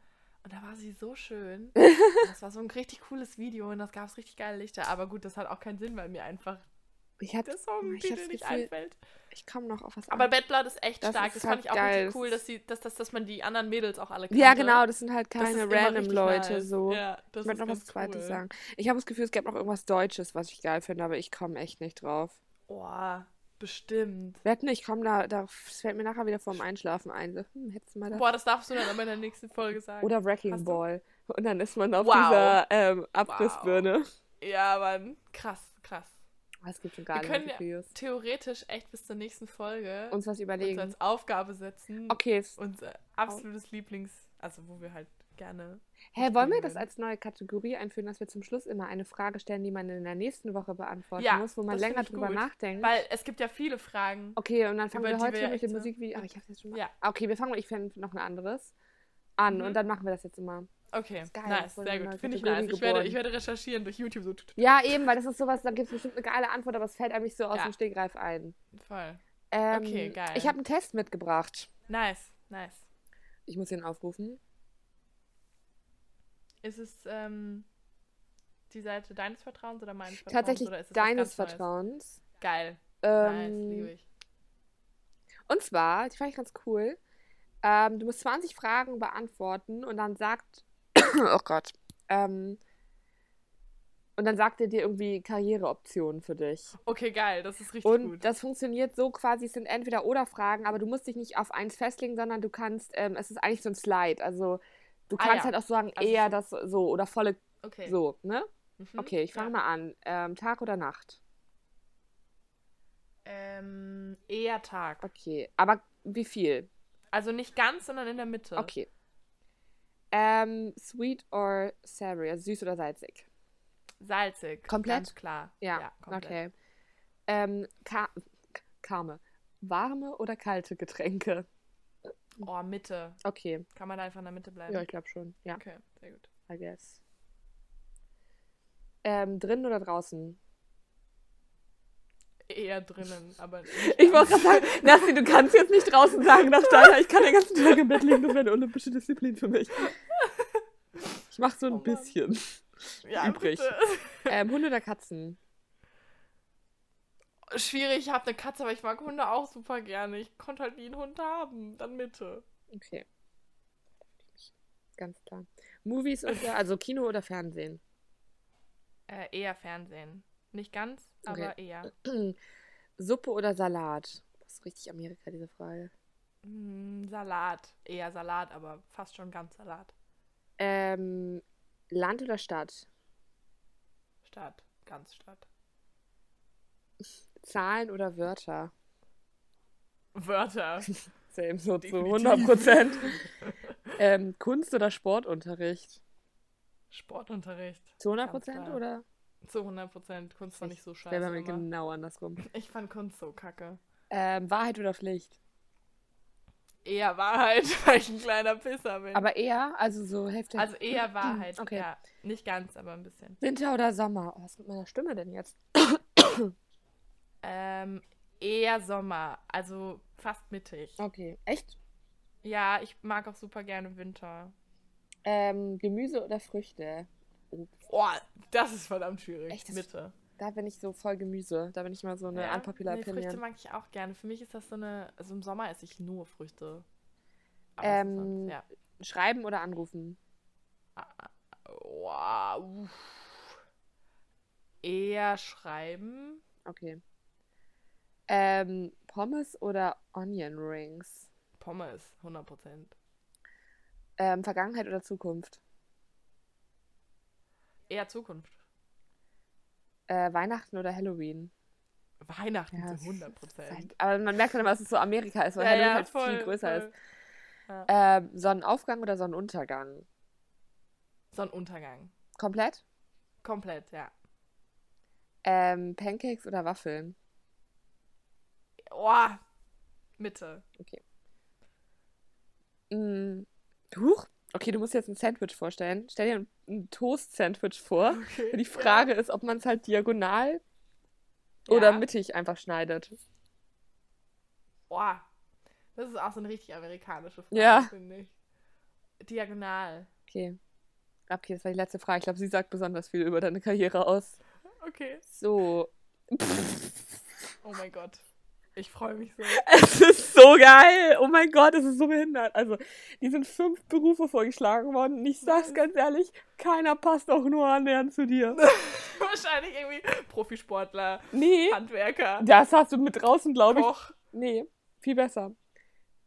Und da war sie so schön. Das war so ein richtig cooles Video und das gab es richtig geile Lichter. Aber gut, das hat auch keinen Sinn, weil mir einfach Ich, hab, der ich Songtitel hab's nicht Gefühl- einfällt. ich komme noch auf was Aber. Bad Blood ist echt Das stark. ist Das fand halt ich auch geil. richtig cool, dass, sie, dass, dass, dass man die anderen Mädels auch alle Ja, kannte. genau. Das sind halt keine random Leute. nice. So. Ja, das ich möchte ist noch was Zweites cool. sagen. Ich habe das Gefühl, es gäbe noch irgendwas Deutsches, was ich geil finde, aber ich komme echt nicht drauf. Boah, bestimmt. Wetten, ich komme da, da, das fällt mir nachher wieder vorm Einschlafen ein. Hm, hättest du mal das. Boah, das darfst du dann aber in der nächsten Folge sagen. Oder Wrecking? Ball. Und dann ist man auf Wow. dieser ähm, Abrissbirne. Ja, Mann. Krass, krass. Es gibt schon Wir geile können ja theoretisch echt bis zur nächsten Folge Uns was uns überlegen. als Aufgabe setzen. Okay. Unser absolutes Lieblings... Also, wo wir halt gerne... Hä, wollen wir das als neue Kategorie einführen, dass wir zum Schluss immer eine Frage stellen, die man in der nächsten Woche beantworten Ja, muss, wo man länger drüber gut. nachdenkt? Weil es gibt ja viele Fragen. Okay, und dann fangen wir heute wir mit dem Musikvideo. Aber ich hab's jetzt schon mal. Ja. Okay, wir fangen, ich finde noch ein anderes an Mhm. und dann machen wir das jetzt immer. Okay, geil, nice, sehr eine gut. Finde ich nice. Ich werde, ich werde recherchieren durch YouTube so. Ja, eben, weil das ist sowas, da gibt es bestimmt eine geile Antwort, aber es fällt einem nicht so aus Ja. dem Stegreif ein. Voll. Ähm, Okay, geil. Ich habe einen Test mitgebracht. Nice, nice. Ich muss ihn aufrufen. Ist es ähm, die Seite deines Vertrauens oder meines Vertrauens? Tatsächlich oder ist es was deines ganz Neues? Vertrauens. Geil. Ähm, nice, liebe ich. Und zwar, die fand ich ganz cool. Ähm, du musst 20 Fragen beantworten und dann sagt, oh Gott, ähm, und dann sagt er dir irgendwie Karriereoptionen für dich. Okay, geil, das ist richtig Und gut. das funktioniert so quasi, es sind entweder oder Fragen, aber du musst dich nicht auf eins festlegen, sondern du kannst, ähm, es ist eigentlich so ein Slide. Also du Ah, kannst ja. halt auch sagen, Also eher das so oder volle okay. so, ne? Mhm. Okay, ich fange ja. mal an. Ähm, Tag oder Nacht? Ähm, eher Tag. Okay. Aber wie viel? Also nicht ganz, sondern in der Mitte. Okay. Ähm, sweet or savory? Also süß oder salzig? Salzig. Komplett? Ganz klar. Ja, komplett. okay. Ähm, Ka Karme. Warme oder kalte Getränke? Oh, Mitte. Okay. Kann man da einfach in der Mitte bleiben? Ja, ich glaube schon. Ja, Okay, sehr gut. I guess. Ähm, drinnen oder draußen? Eher drinnen, aber nicht Ich wollte gerade sagen, Nassi, du kannst jetzt nicht draußen sagen, dass Steiner, ich kann den ganzen Tag im Bett liegen, das wäre eine olympische Disziplin für mich. Ich mache so ein Oh bisschen. ja, übrig. Ähm, Hunde oder Katzen? Schwierig, ich habe eine Katze, aber ich mag Hunde auch super gerne. Ich konnte halt nie einen Hund haben. Dann Mitte. Okay. Ganz klar. Movies oder, also Kino oder Fernsehen? Äh, eher Fernsehen. Nicht ganz, aber Okay. eher. Suppe oder Salat? Das ist richtig Amerika, diese Frage. Mm, Salat. Eher Salat, aber fast schon ganz Salat. Ähm, Land oder Stadt? Stadt. Ganz Stadt. Zahlen oder Wörter? Wörter. Same, so zu Definitiv. 100 Prozent. ähm, Kunst oder Sportunterricht? Sportunterricht. Zu 100 Ganz Prozent oder? Zu 100 Prozent. Kunst war nicht so Der war scheiße. mir genau andersrum. Ich fand Kunst so kacke. Ähm, Wahrheit oder Pflicht? Eher Wahrheit, weil ich ein kleiner Pisser bin. Aber eher, also so Hälfte. also eher Wahrheit. Okay. Ja, nicht ganz, aber ein bisschen. Winter oder Sommer? Oh, was ist mit meiner Stimme denn jetzt? Ähm, eher Sommer. Also fast mittig. Okay, echt? Ja, ich mag auch super gerne Winter. Ähm, Gemüse oder Früchte? Oh, Boah, das ist verdammt schwierig. Echt, Mitte. da bin ich so voll Gemüse. Da bin ich mal so eine Ja? unpopular nee, Früchte mag ich auch gerne. Für mich ist das so eine. Also im Sommer esse ich nur Früchte. Aber Ähm, sonst, ja. Schreiben oder anrufen? Wow. uff. Eher schreiben. Okay. Ähm, Pommes oder Onion Rings? Pommes, 100%. Ähm, Vergangenheit oder Zukunft? Eher Zukunft. Äh, Weihnachten oder Halloween? Weihnachten Ja, zu es ist 100%. Halt, aber man merkt dann immer, dass es so Amerika ist, weil Halloween halt viel größer ist. Ja. Ähm, Sonnenaufgang oder Sonnenuntergang? Sonnenuntergang. Komplett? Komplett, ja. Ähm, Pancakes oder Waffeln? Oh, Mitte. Mm, huch. Okay, du musst jetzt ein Sandwich vorstellen. Stell dir ein, ein Toast-Sandwich vor. Okay. Die Frage ist, ob man es halt diagonal oder Ja. mittig einfach schneidet. Boah. Das ist auch so eine richtig amerikanische Frage, Ja. finde ich. Diagonal. Okay. Okay, das war die letzte Frage. Ich glaube, sie sagt besonders viel über deine Karriere aus. Okay. So. Oh mein Gott. Ich freue mich so. Es ist so geil. Oh mein Gott, es ist so behindert. Also, die sind fünf Berufe vorgeschlagen worden. Und ich sag's ganz ehrlich, keiner passt auch nur annähernd zu dir. Wahrscheinlich irgendwie Profisportler, Nee, Handwerker, das hast du mit draußen, glaube ich. Koch. Nee, viel besser.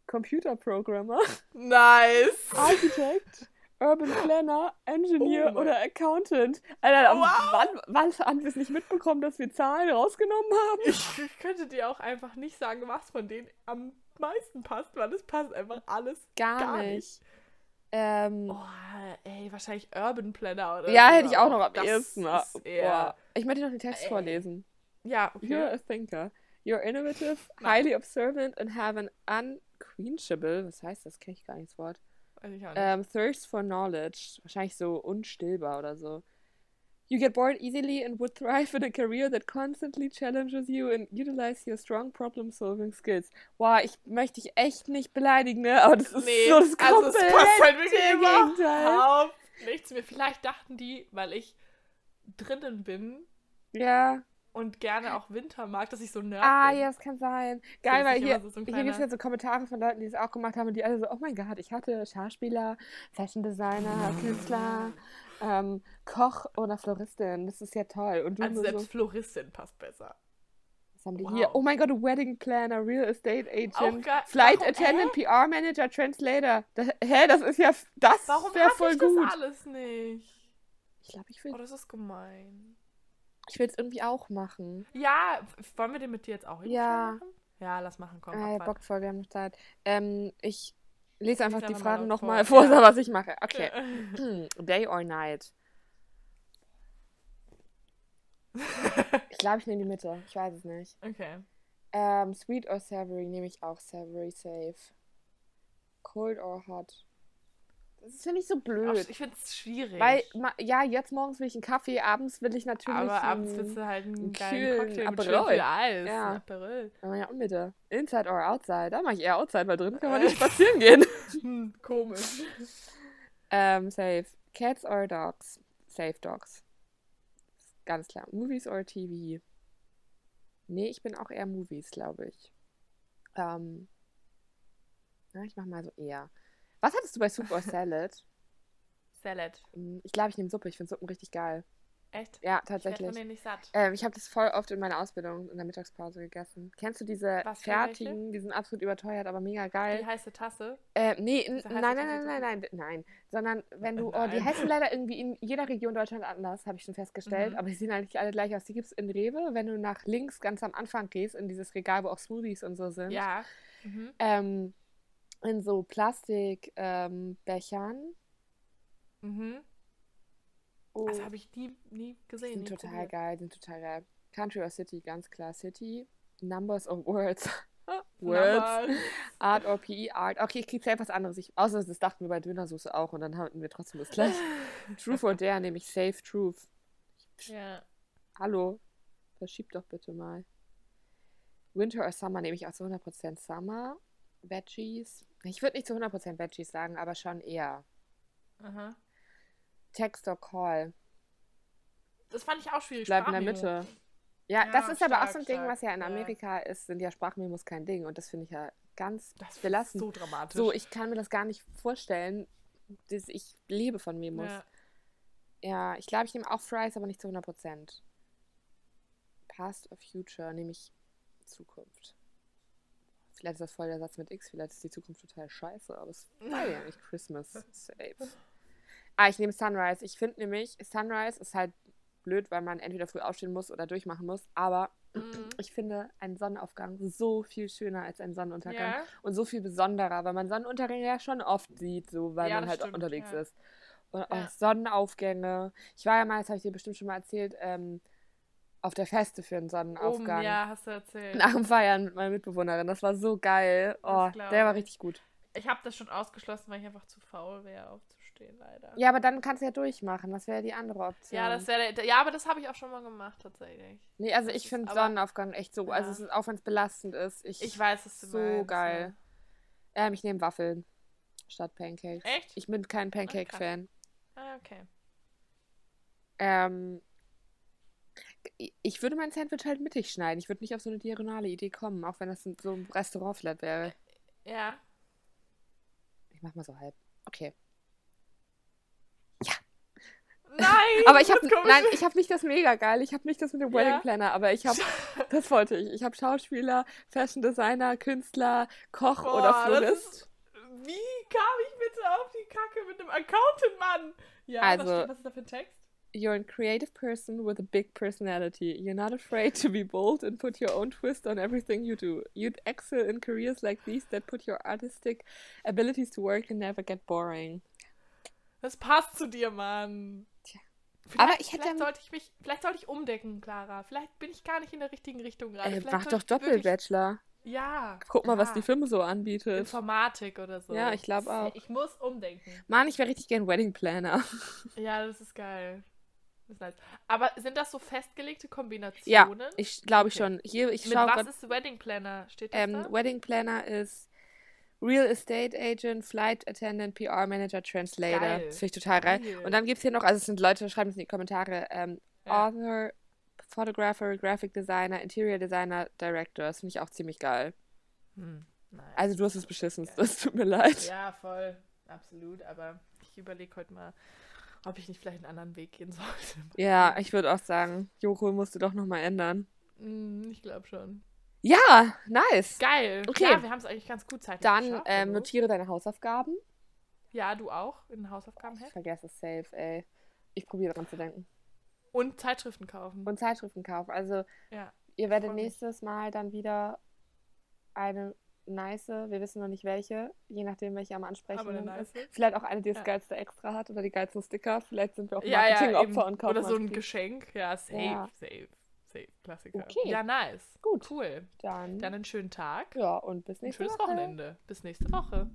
Computerprogrammer, Nice. Architect, Urban Planner, Engineer Oh oder Accountant. Alter, Wow. wann, wann haben wir es nicht mitbekommen, dass wir Zahlen rausgenommen haben? Ich könnte dir auch einfach nicht sagen, was von denen am meisten passt, weil es passt einfach alles Gar, gar nicht. nicht. Ähm, Oh, ey, wahrscheinlich Urban Planner oder ja, so, hätte ich auch noch am das Boah. Ich möchte noch den Text Ey. vorlesen. Ja, You're okay. a thinker. You're innovative, Nein. highly observant and have an unquenchable, was heißt das? Kenne ich gar nicht das Wort. Weiß ich auch nicht. Ähm, thirst for knowledge. Wahrscheinlich so unstillbar oder so. You get bored easily and would thrive in a career that constantly challenges you and utilize your strong problem-solving skills. Boah, ich möchte dich echt nicht beleidigen, ne? Aber das ist nee, so das also es komplette passt halt wirklich Gegenteil. überhaupt nichts mehr. Vielleicht dachten die, weil ich drinnen bin Ja. Und gerne auch Winter mag, dass ich so nerd Ah, bin. ja, das kann sein. Geil, weil hier, so- so hier gibt es ja so Kommentare von Leuten, die es auch gemacht haben und die alle so, oh mein Gott, ich hatte Schauspieler, Fashion Designer, Künstler, ähm, Koch oder Floristin. Das ist ja toll. Und du Also selbst so, Floristin passt besser. was haben die wow. hier? Oh mein Gott, Wedding Planner, Real Estate Agent. Flight Warum, Attendant, PR Manager, Translator. Das, hä, das ist ja, das Warum wäre voll ich gut. das alles nicht? Ich glaube, ich Oh, will das ist gemein. Ich es irgendwie auch machen. Ja, wollen wir den mit dir jetzt auch Ja. machen? Ja, lass machen, komm. Äh, Abfahrt. Bock voll, wir haben noch Zeit. Ähm, ich lese einfach die mal Fragen nochmal vor, vor, ja. was ich mache. Okay. Day or night? Ich glaube, ich nehme die Mitte. Ich weiß es nicht. okay. Ähm, sweet or savory nehme ich auch savory safe. Cold or hot? Das finde ich so blöd. Ich finde es schwierig. Weil, ja, jetzt morgens will ich einen Kaffee, abends will ich natürlich. aber abends willst du halt einen geilen kühlen Cocktail mit Aperol. viel Eis. Ja. Ein Aperol. Aber ja, und Mitte. Inside or outside? Da mache ich eher outside, weil drin kann man nicht spazieren gehen. Hm, komisch. ähm, safe. Cats or dogs? Safe dogs. Ganz klar. Movies or TV? Nee, ich bin auch eher Movies, glaube ich. Ähm, na, ich mach mal so eher. Was hattest du bei Soup or Salad? Salad. Hm, Ich glaube, ich nehme Suppe. Ich finde Suppen richtig geil. Echt? Ja, Ich tatsächlich. von denen nicht satt. Ähm, ich habe das voll oft in meiner Ausbildung in der Mittagspause gegessen. Kennst du diese fertigen, die sind absolut überteuert, aber mega Die geil? heiße Tasse. Äh, nee, nein, nein, nein, nein, nein, nein, sondern wenn du, oh, die heißen leider irgendwie in jeder Region Deutschland anders, habe ich schon festgestellt, Mhm. aber die sehen eigentlich alle gleich aus. Die gibt es in Rewe, wenn du nach links ganz am Anfang gehst, in dieses Regal, wo auch Smoothies und so sind. Ja. Mhm. Ähm, in so Plastikbechern. Ähm. Mhm. oh, Das habe ich nie, nie gesehen. sind nie total probiert. geil, sind total geil. Country or City, ganz klar City. Numbers or Words. Words. Art or PE Art. Okay, ich krieg safe was anderes. Ich, außer das dachten wir bei Dönersoße auch und dann hatten wir trotzdem das gleiche. Truth or Dare nehme ich safe Truth. Ja. Hallo, verschieb doch bitte mal. Winter or Summer nehme ich auch zu 100% Summer. Veggies. Ich würde nicht zu 100% Veggies sagen, aber schon eher. Aha. Text or Call. Das fand ich auch schwierig. Bleib in der. Mitte. Ja, Ja, das ist aber auch stark, so ein Ding, stark, was ja in ja. Amerika ist, sind ja Sprachmemos kein Ding. Und das finde ich ja ganz Das ist belastend. so dramatisch. So, ich kann mir das gar nicht vorstellen. Das, ich lebe von Memos. ja. Ja, ich glaube, ich nehme auch Fries, aber nicht zu 100%. Past or Future nehme ich Zukunft. Vielleicht ist das voll der Satz mit X, vielleicht ist die Zukunft total scheiße, aber es war ja nicht Christmas. Safe. Ah, ich nehme Sunrise. Ich finde nämlich, Sunrise ist halt blöd, weil man entweder früh aufstehen muss oder durchmachen muss, aber Mhm. ich finde einen Sonnenaufgang so viel schöner als einen Sonnenuntergang Ja. und so viel besonderer, weil man Sonnenuntergänge ja schon oft sieht, so weil Ja, man halt stimmt, unterwegs ja. ist. Und oh, Ja. Sonnenaufgänge. Ich war ja mal, das habe ich dir bestimmt schon mal erzählt, ähm, auf der Feste für einen Sonnenaufgang. Oben, ja, hast du erzählt. Nach dem Feiern mit meiner Mitbewohnerin. Das war so geil. Oh, der war ich. richtig gut. Ich habe das schon ausgeschlossen, weil ich einfach zu faul wäre, aufzustehen, leider. Ja, aber dann kannst du ja durchmachen. Das wäre die andere Option. Ja, das wäre. Ja, aber das habe ich auch schon mal gemacht, tatsächlich. Nee, also das ich finde Sonnenaufgang echt so. Also Ja. es ist, auch wenn es belastend ist. Ich, Ich weiß, was du so meinst. geil. Ähm, ich nehme Waffeln statt Pancakes. Ja. Echt? Ich bin kein Pancake-Fan. ah, okay. Ähm, ich würde mein Sandwich halt mittig schneiden. Ich würde nicht auf so eine diagonale Idee kommen, auch wenn das so ein Restaurant vielleicht wäre. Ja. Ich mach mal so halb. Okay. Nein! Aber ich habe nein, nicht. ich habe nicht das mega geil. Ich habe nicht das mit dem Wedding Ja. Planner, aber ich habe das wollte ich. Ich habe Schauspieler, Fashion Designer, Künstler, Koch Boah, oder Florist. ist- Wie kam ich bitte auf die Kacke mit einem Accountant, Mann? Ja, Also- was, steht, was ist da für ein Text? You're a creative person with a big personality. You're not afraid to be bold and put your own twist on everything you do. You'd excel in careers like these that put your artistic abilities to work and never get boring. Das passt zu dir, Mann. Tja. Vielleicht, Aber ich hätte vielleicht sollte ich mich, vielleicht sollte ich umdecken, Clara. Vielleicht bin ich gar nicht in der richtigen Richtung gerade. Vielleicht mach doch Doppelbachelor. Ja. Guck mal, was ja. die Firma so anbietet. Informatik oder so. Ja, ich glaub auch. Ich muss umdenken. Mann, ich wäre richtig gern Wedding Planner. Ja, das ist geil. Nice. Aber sind das so festgelegte Ja, Kombinationen? ich glaube Okay. schon. Hier, ich Mit was grad, ist Wedding Planner? Steht das ähm, da? Wedding Planner ist Real Estate Agent, Flight Attendant, PR Manager, Translator. Geil. Das finde ich total geil. Geil. Und dann gibt es hier noch, also es sind Leute, schreiben es in die Kommentare, ähm, Ja. Author, Photographer, Graphic Designer, Interior Designer, Director. Das finde ich auch ziemlich geil. Hm, nice. Also du hast es beschissen, das tut mir leid. Ja, voll. Absolut. Aber ich überlege heute mal, ob ich nicht vielleicht einen anderen Weg gehen sollte. Ja, ich würde auch sagen, Joko musst du doch nochmal ändern. Hm, ich glaube schon. Ja, nice. Geil. Okay. Ja, wir haben es eigentlich ganz gut Zeit. Dann ähm, notiere deine Hausaufgaben. Ja, du auch in den Hausaufgaben Ich vergesse es safe, ey. Ich probiere dran zu denken. Und Zeitschriften kaufen. Und Zeitschriften kaufen. Also ja. ihr werdet nächstes Mal dann wieder eine nice, wir wissen noch nicht welche, je nachdem, welche am Ansprechen Aber eine ist. nice. Vielleicht auch eine, die das Ja. geilste extra hat oder die geilsten Sticker. Vielleicht sind wir auch Ja, ja, Marketingopfer eben. und kaufen Oder so ein die. Geschenk. Ja, safe, Ja. safe, safe. Klassiker. Okay. Ja, nice. Gut. Cool. Dann, Dann einen schönen Tag. ja, und bis Ein nächste schönes Woche. Wochenende. Bis nächste Woche.